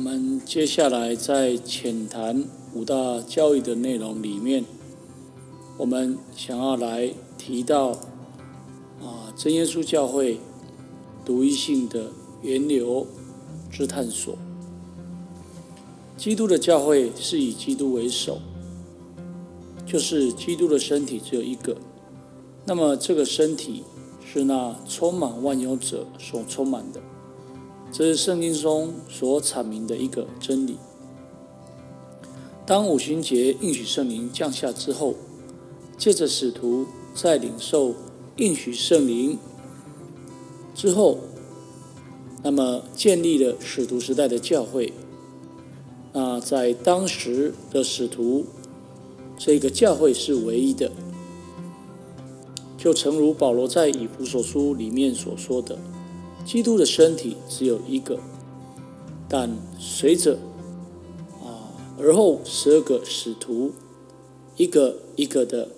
我们接下来在浅谈五大教育的内容里面，我们想要来提到啊，真耶稣教会独一性的源流之探索。基督的教会是以基督为首，就是基督的身体只有一个。那么这个身体是那充满万有者所充满的。这是圣经中所阐明的一个真理。当五旬节应许圣灵降下之后，借着使徒在领受应许圣灵之后，那么建立了使徒时代的教会。那在当时的使徒，这个教会是唯一的，就诚如保罗在以弗所书里面所说的。基督的身体只有一个，但随着啊而后十二个使徒一个一个的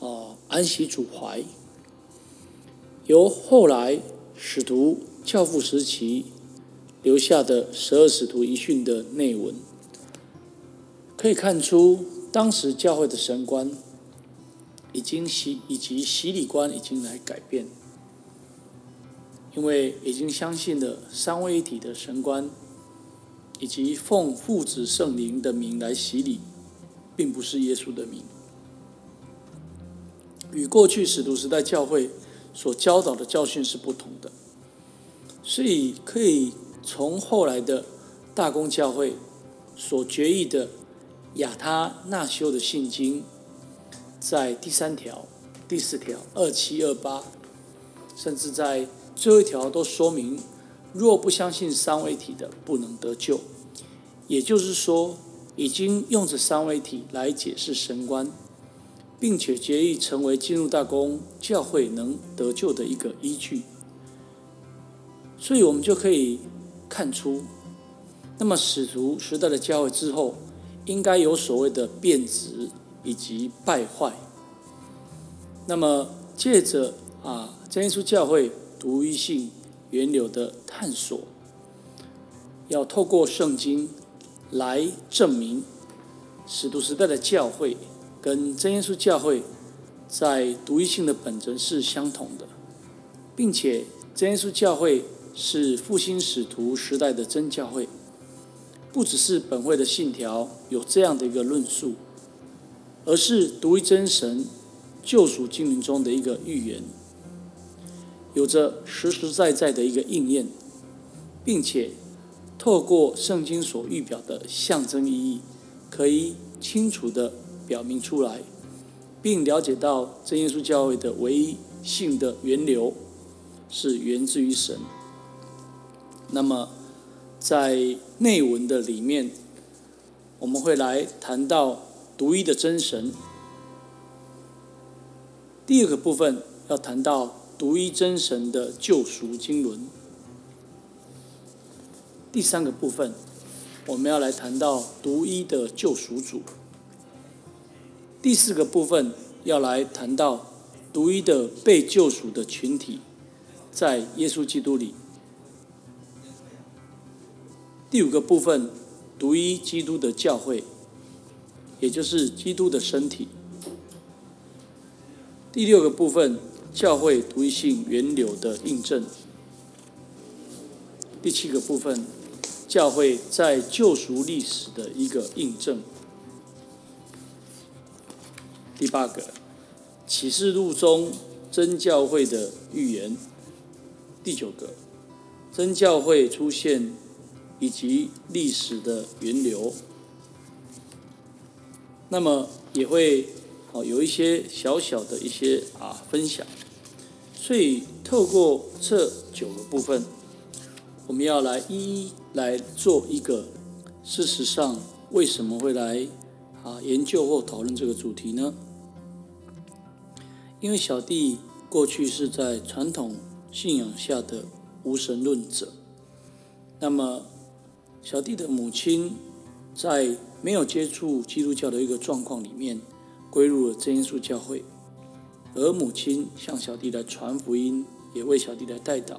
啊安息主怀，由后来使徒教父时期留下的十二使徒遗训的内文，可以看出当时教会的神观已经洗以及洗礼观已经来改变。因为已经相信了三位一体的神观，以及奉父子圣灵的名来洗礼，并不是耶稣的名，与过去使徒时代教会所教导的教训是不同的，所以可以从后来的大公教会所决议的亚他那修的信经，在第三条、第四条、二七二八，甚至在。最后一条都说明，若不相信三位体的，不能得救。也就是说，已经用着三位体来解释神观，并且决议成为进入大公教会能得救的一个依据。所以我们就可以看出，那么使徒时代的教会之后，应该有所谓的变质以及败坏。那么借着啊，真耶稣教会。独一性源流的探索，要透过圣经来证明使徒时代的教会跟真耶稣教会在独一性的本质是相同的，并且真耶稣教会是复兴使徒时代的真教会，不只是本会的信条有这样的一个论述，而是独一真神救赎经灵中的一个预言。有着实实在在的一个应验，并且透过圣经所预表的象征意义，可以清楚的表明出来，并了解到真耶稣教会的唯一性的源流是源自于神。那么，在内文的里面，我们会来谈到独一的真神。第二个部分要谈到。独一真神的救赎经纶。第三个部分，我们要来谈到独一的救赎主。第四个部分要来谈到独一的被救赎的群体，在耶稣基督里。第五个部分，独一基督的教会，也就是基督的身体。第六个部分。教会独一性源流的印证。第七个部分，教会在救赎历史的一个印证。第八个，启示录中真教会的预言。第九个，真教会出现以及历史的源流。那么也会哦有一些小小的一些啊分享。所以，透过这九个部分，我们要来一一来做一个。事实上，为什么会来啊研究或讨论这个主题呢？因为小弟过去是在传统信仰下的无神论者。那么，小弟的母亲在没有接触基督教的一个状况里面，归入了真耶稣教会。而母亲向小弟来传福音，也为小弟来带祷，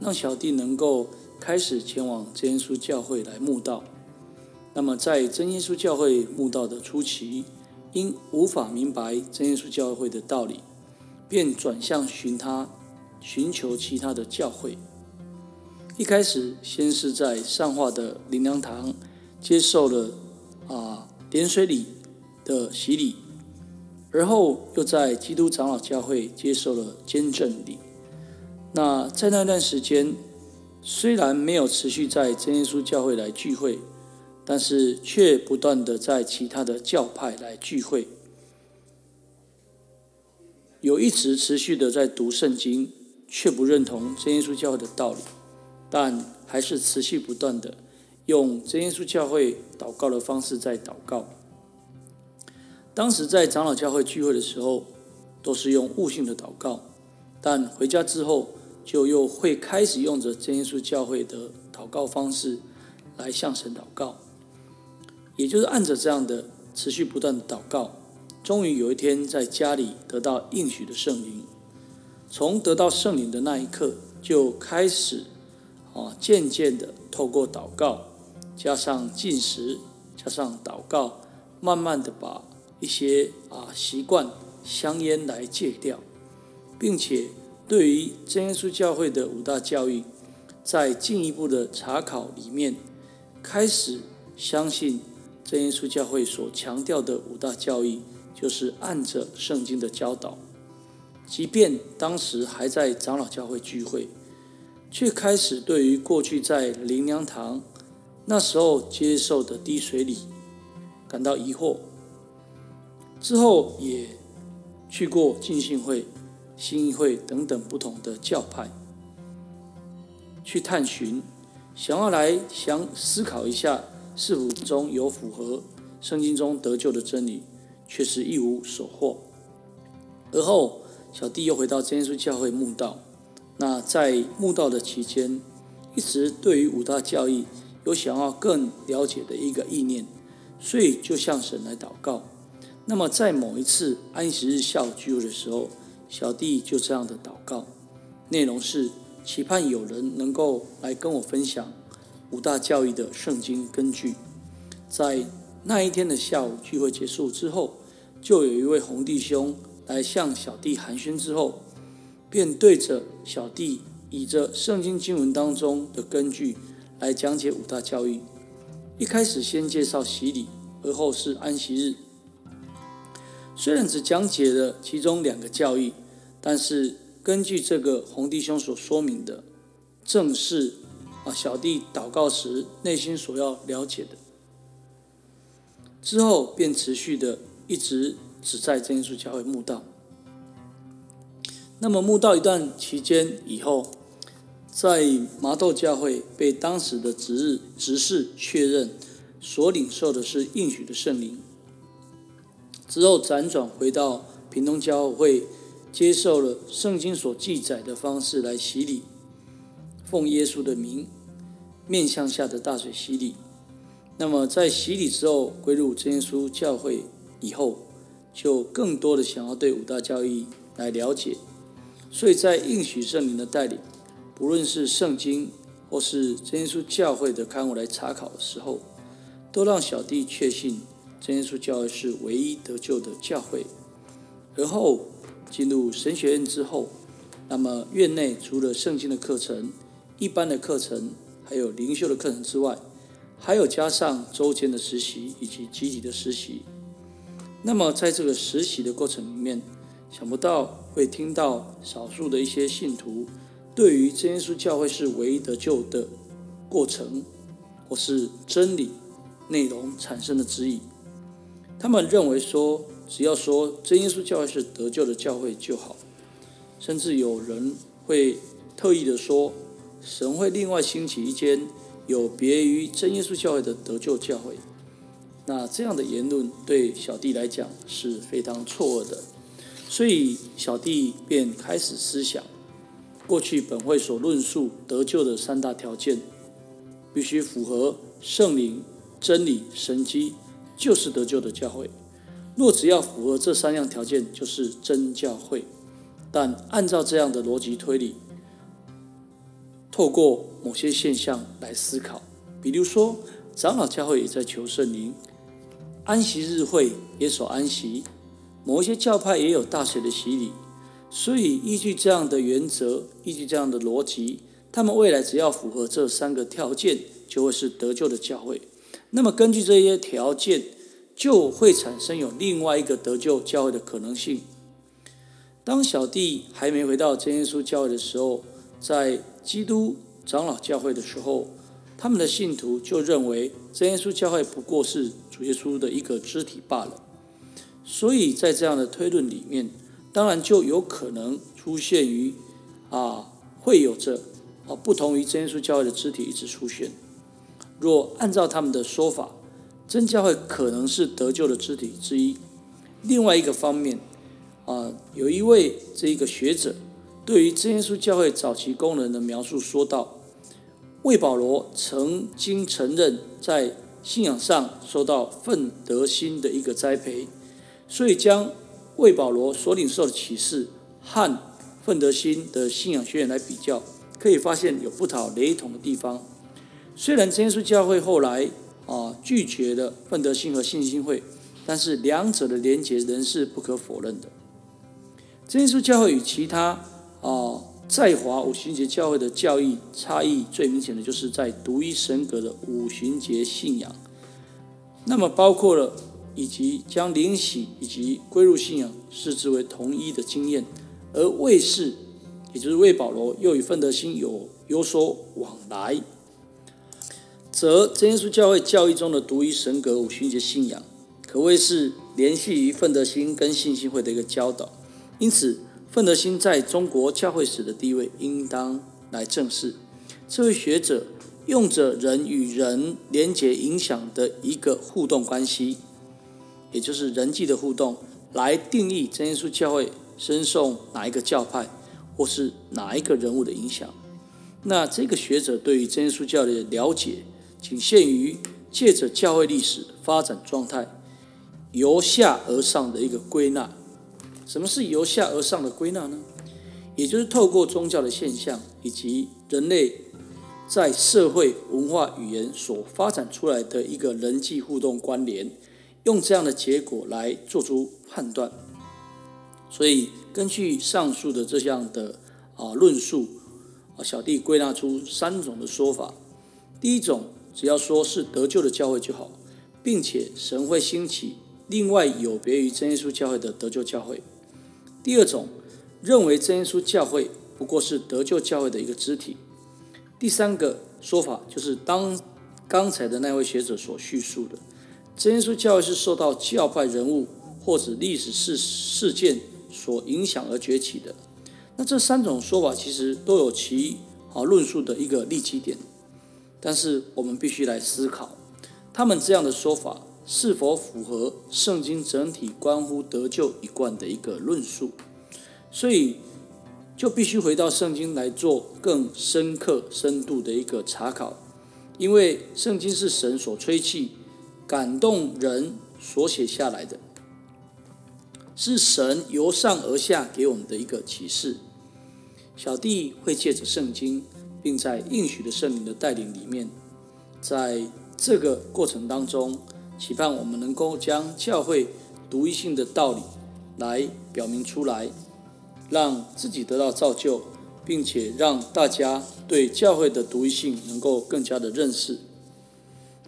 让小弟能够开始前往真耶稣教会来慕道。那么在真耶稣教会慕道的初期，因无法明白真耶稣教会的道理，便转向寻他，寻求其他的教会。一开始先是在上化的灵粮堂接受了啊点水礼的洗礼，而后又在基督长老教会接受了监证礼。那在那段时间，虽然没有持续在真耶稣教会来聚会，但是却不断的在其他的教派来聚会，有一直持续的在读圣经，却不认同真耶稣教会的道理，但还是持续不断的用真耶稣教会祷告的方式在祷告。当时在长老教会聚会的时候，都是用悟性的祷告，但回家之后。就又会开始用着真耶稣教会的祷告方式来向神祷告，也就是按着这样的持续不断的祷告，终于有一天在家里得到应许的圣灵。从得到圣灵的那一刻，就开始啊，渐渐的透过祷告，加上进食，加上祷告，慢慢的把一些啊习惯香烟来戒掉，并且。对于真耶稣教会的五大教义，在进一步的查考里面，开始相信真耶稣教会所强调的五大教义，就是按着圣经的教导。即便当时还在长老教会聚会，却开始对于过去在灵粮堂那时候接受的滴水礼感到疑惑。之后也去过浸信会。新议会等等不同的教派，去探寻，想要来想思考一下，是否中有符合圣经中得救的真理，却是一无所获。而后，小弟又回到真耶稣教会墓道。那在墓道的期间，一直对于五大教义有想要更了解的一个意念，所以就向神来祷告。那么在某一次安息日下午聚会的时候，小弟就这样的祷告，内容是期盼有人能够来跟我分享五大教义的圣经根据。在那一天的下午聚会结束之后，就有一位红弟兄来向小弟寒暄之后，便对着小弟以着圣经经文当中的根据来讲解五大教义。一开始先介绍洗礼，而后是安息日。虽然只讲解了其中两个教义，但是根据这个红弟兄所说明的，正是啊小弟祷告时内心所要了解的。之后便持续的一直只在真耶稣教会墓道。那么墓道一段期间以后，在麻豆教会被当时的值日执事确认，所领受的是应许的圣灵。之后辗转回到屏东教会，接受了圣经所记载的方式来洗礼，奉耶稣的名，面向下的大水洗礼。那么在洗礼之后归入真耶稣教会以后，就更多的想要对五大教义来了解，所以在应许圣灵的带领，不论是圣经或是真耶稣教会的刊物来查考的时候，都让小弟确信。真耶稣教会是唯一得救的教会。而后进入神学院之后，那么院内除了圣经的课程、一般的课程，还有灵修的课程之外，还有加上周间的实习以及集体的实习。那么在这个实习的过程里面，想不到会听到少数的一些信徒对于真耶稣教会是唯一得救的过程或是真理内容产生的质疑。他们认为说，只要说真耶稣教会是得救的教会就好，甚至有人会特意的说，神会另外兴起一间有别于真耶稣教会的得救教会。那这样的言论对小弟来讲是非常错愕的，所以小弟便开始思想，过去本会所论述得救的三大条件，必须符合圣灵、真理、神机。就是得救的教会，若只要符合这三样条件，就是真教会。但按照这样的逻辑推理，透过某些现象来思考，比如说长老教会也在求圣灵，安息日会也守安息，某一些教派也有大水的洗礼，所以依据这样的原则，依据这样的逻辑，他们未来只要符合这三个条件，就会是得救的教会。那么根据这些条件，就会产生有另外一个得救教会的可能性。当小弟还没回到真耶稣教会的时候，在基督长老教会的时候，他们的信徒就认为真耶稣教会不过是主耶稣的一个肢体罢了。所以在这样的推论里面，当然就有可能出现于啊，会有着啊不同于真耶稣教会的肢体一直出现。若按照他们的说法，真教会可能是得救的肢体之一。另外一个方面，啊，有一位这一个学者对于真耶稣教会早期功能的描述说道：魏保罗曾经承认在信仰上受到奋德心的一个栽培，所以将魏保罗所领受的启示和奋德心的信仰学院来比较，可以发现有不少雷同的地方。虽然真耶稣教会后来啊拒绝了奋德心和信心会，但是两者的连结仍是不可否认的。真耶稣教会与其他啊在华五旬节教会的教义差异最明显的就是在独一神格的五旬节信仰，那么包括了以及将灵洗以及归入信仰视之为同一的经验，而卫士也就是魏保罗又与奋德心有有所往来。则真耶稣教会教义中的独一神格五旬节信仰，可谓是联系于奋德心跟信心会的一个教导。因此，奋德心在中国教会史的地位应当来正视。这位学者用着人与人连结影响的一个互动关系，也就是人际的互动，来定义真耶稣教会深受哪一个教派或是哪一个人物的影响。那这个学者对于真耶稣教的了解。仅限于借着教会历史发展状态，由下而上的一个归纳。什么是由下而上的归纳呢？也就是透过宗教的现象以及人类在社会、文化、语言所发展出来的一个人际互动关联，用这样的结果来做出判断。所以，根据上述的这样的啊论述啊，小弟归纳出三种的说法。第一种。只要说是得救的教会就好，并且神会兴起另外有别于真耶稣教会的得救教会。第二种认为真耶稣教会不过是得救教会的一个肢体。第三个说法就是当刚才的那位学者所叙述的，真耶稣教会是受到教派人物或者历史事事件所影响而崛起的。那这三种说法其实都有其好论述的一个立基点。但是我们必须来思考，他们这样的说法是否符合圣经整体关乎得救一贯的一个论述？所以就必须回到圣经来做更深刻、深度的一个查考，因为圣经是神所吹气、感动人所写下来的，是神由上而下给我们的一个启示。小弟会借着圣经。并在应许的圣灵的带领里面，在这个过程当中，期盼我们能够将教会独一性的道理来表明出来，让自己得到造就，并且让大家对教会的独一性能够更加的认识。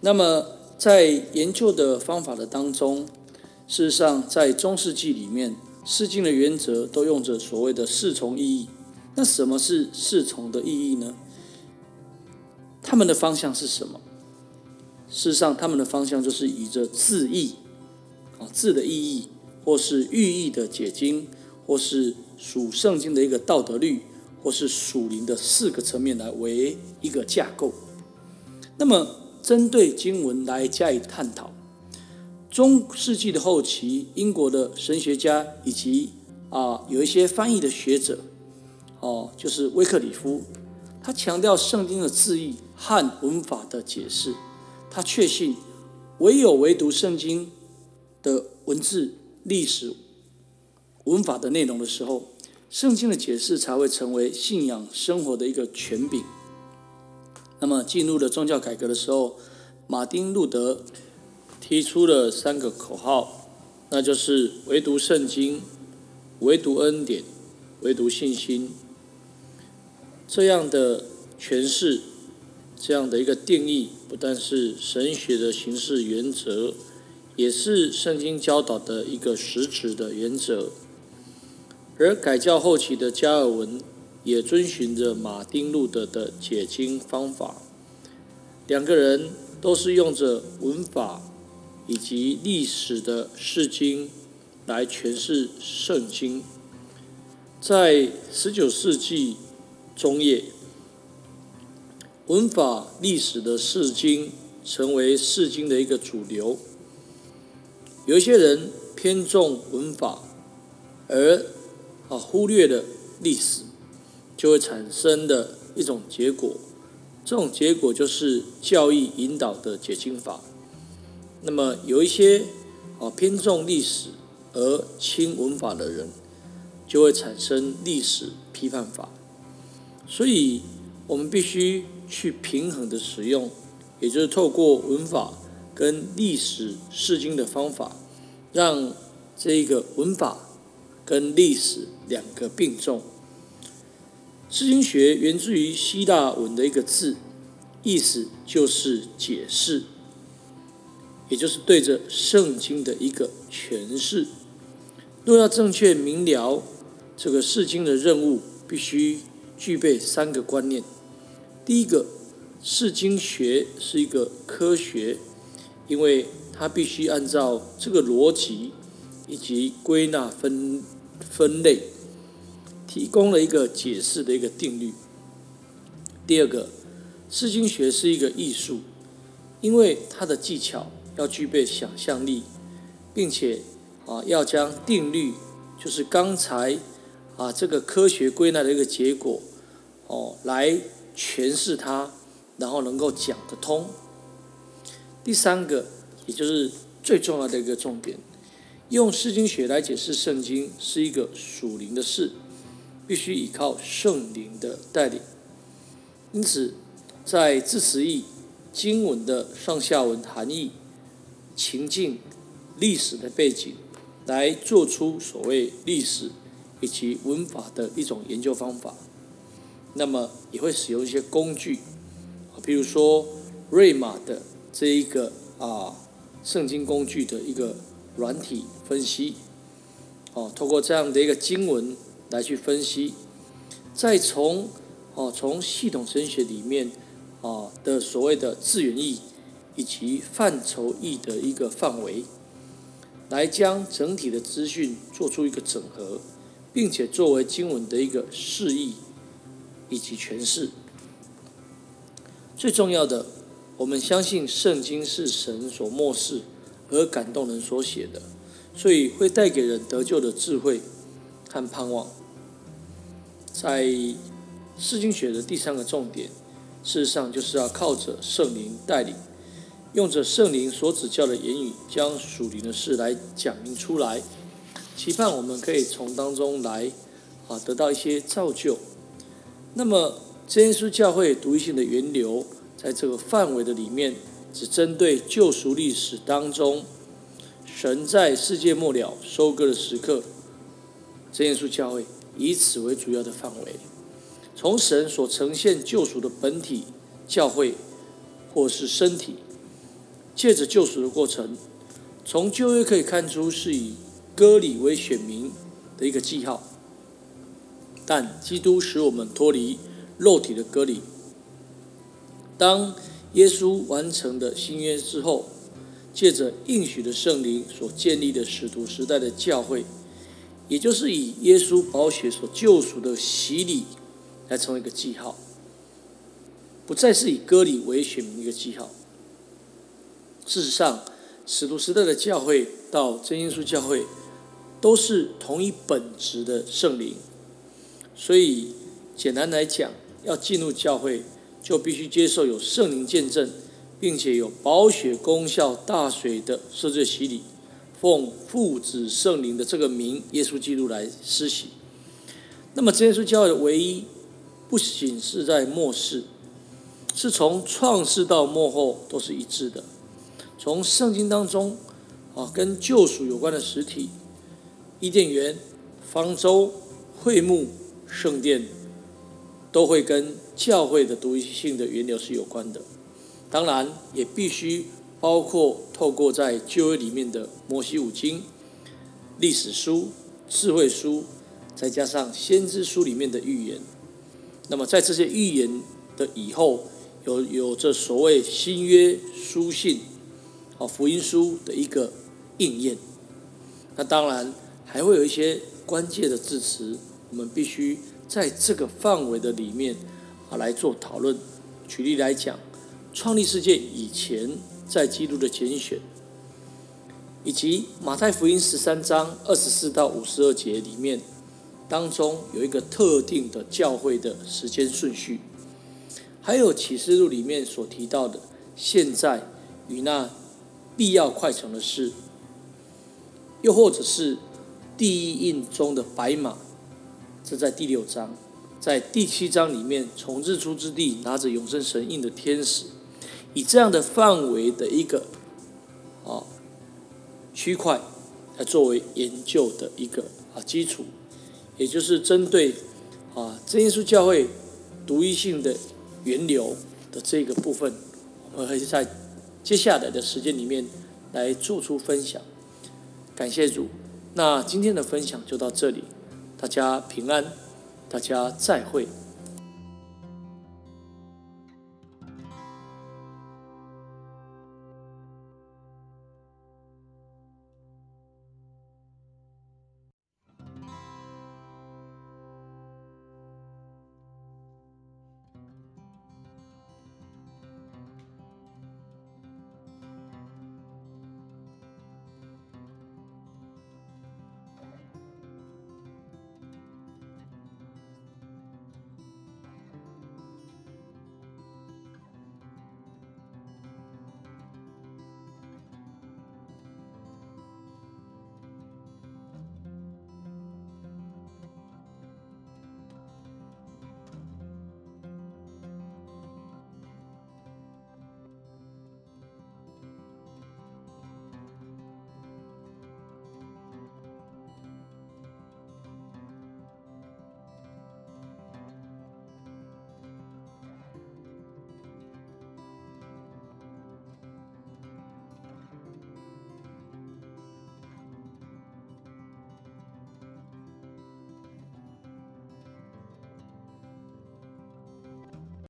那么，在研究的方法的当中，事实上在中世纪里面，释经的原则都用着所谓的四重意义。那什么是侍从的意义呢？他们的方向是什么？事实上，他们的方向就是以着字义啊字的意义，或是寓意的解经，或是属圣经的一个道德律，或是属灵的四个层面来为一个架构。那么，针对经文来加以探讨。中世纪的后期，英国的神学家以及啊有一些翻译的学者。哦，就是威克里夫，他强调圣经的字义和文法的解释，他确信唯有唯独圣经的文字、历史、文法的内容的时候，圣经的解释才会成为信仰生活的一个权柄。那么进入了宗教改革的时候，马丁路德提出了三个口号，那就是唯独圣经、唯独恩典、唯独信心。这样的诠释，这样的一个定义，不但是神学的形式原则，也是圣经教导的一个实质的原则。而改教后期的加尔文也遵循着马丁路德的解经方法，两个人都是用着文法以及历史的释经来诠释圣经，在十九世纪。中叶，文法历史的释经成为释经的一个主流。有一些人偏重文法，而啊忽略了历史，就会产生的一种结果。这种结果就是教义引导的解经法。那么有一些啊偏重历史而轻文法的人，就会产生历史批判法。所以，我们必须去平衡的使用，也就是透过文法跟历史释经的方法，让这个文法跟历史两个并重。释经学源自于希腊文的一个字，意思就是解释，也就是对着圣经的一个诠释。若要正确明了这个释经的任务，必须。具备三个观念。第一个，释经学是一个科学，因为它必须按照这个逻辑以及归纳分分类，提供了一个解释的一个定律。第二个，释经学是一个艺术，因为它的技巧要具备想象力，并且啊要将定律，就是刚才啊这个科学归纳的一个结果。哦，来诠释它，然后能够讲得通。第三个，也就是最重要的一个重点，用释经学来解释圣经是一个属灵的事，必须依靠圣灵的带领。因此，在字词义、经文的上下文含义、情境、历史的背景，来做出所谓历史以及文法的一种研究方法。那么也会使用一些工具，比如说瑞玛的这一个啊圣经工具的一个软体分析，哦，通过这样的一个经文来去分析，再从哦从系统神学里面啊的所谓的字源义以及范畴义的一个范围，来将整体的资讯做出一个整合，并且作为经文的一个释义。以及诠释。最重要的，我们相信圣经是神所漠视而感动人所写的，所以会带给人得救的智慧和盼望。在释经学的第三个重点，事实上就是要靠着圣灵带领，用着圣灵所指教的言语，将属灵的事来讲明出来，期盼我们可以从当中来啊得到一些造就。那么，真耶稣教会独一性的源流，在这个范围的里面，只针对救赎历史当中，神在世界末了收割的时刻，真耶稣教会以此为主要的范围，从神所呈现救赎的本体教会，或是身体，借着救赎的过程，从旧约可以看出是以割礼为选民的一个记号。但基督使我们脱离肉体的割礼。当耶稣完成的新约之后，借着应许的圣灵所建立的使徒时代的教会，也就是以耶稣宝血所救赎的洗礼来成为一个记号，不再是以割礼为选民的一个记号。事实上，使徒时代的教会到真耶稣教会，都是同一本质的圣灵。所以，简单来讲，要进入教会，就必须接受有圣灵见证，并且有保血功效大水的赦罪洗礼，奉父子圣灵的这个名，耶稣基督来施洗。那么，这耶稣教会的唯一，不仅是在末世，是从创世到末后都是一致的。从圣经当中啊，跟救赎有关的实体，伊甸园、方舟、会幕、圣殿，都会跟教会的独一性的源流是有关的。当然，也必须包括透过在旧约里面的摩西五经、历史书、智慧书，再加上先知书里面的预言。那么，在这些预言的以后，有有着所谓新约书信，啊福音书的一个应验。那当然还会有一些关键的字词，我们必须在这个范围的里面啊来做讨论。举例来讲，创立世界以前，在基督的拣选，以及马太福音十三章二十四到五十二节里面。当中有一个特定的教会的时间顺序，还有启示录里面所提到的现在与那必要快成的事，又或者是第一印中的白马，这在第六章，在第七章里面从日出之地拿着永生神印的天使，以这样的范围的一个啊区块来作为研究的一个啊基础。也就是针对啊真耶稣教会独一性的源流的这个部分，我们会在接下来的时间里面来做出分享。感谢主，那今天的分享就到这里，大家平安，大家再会。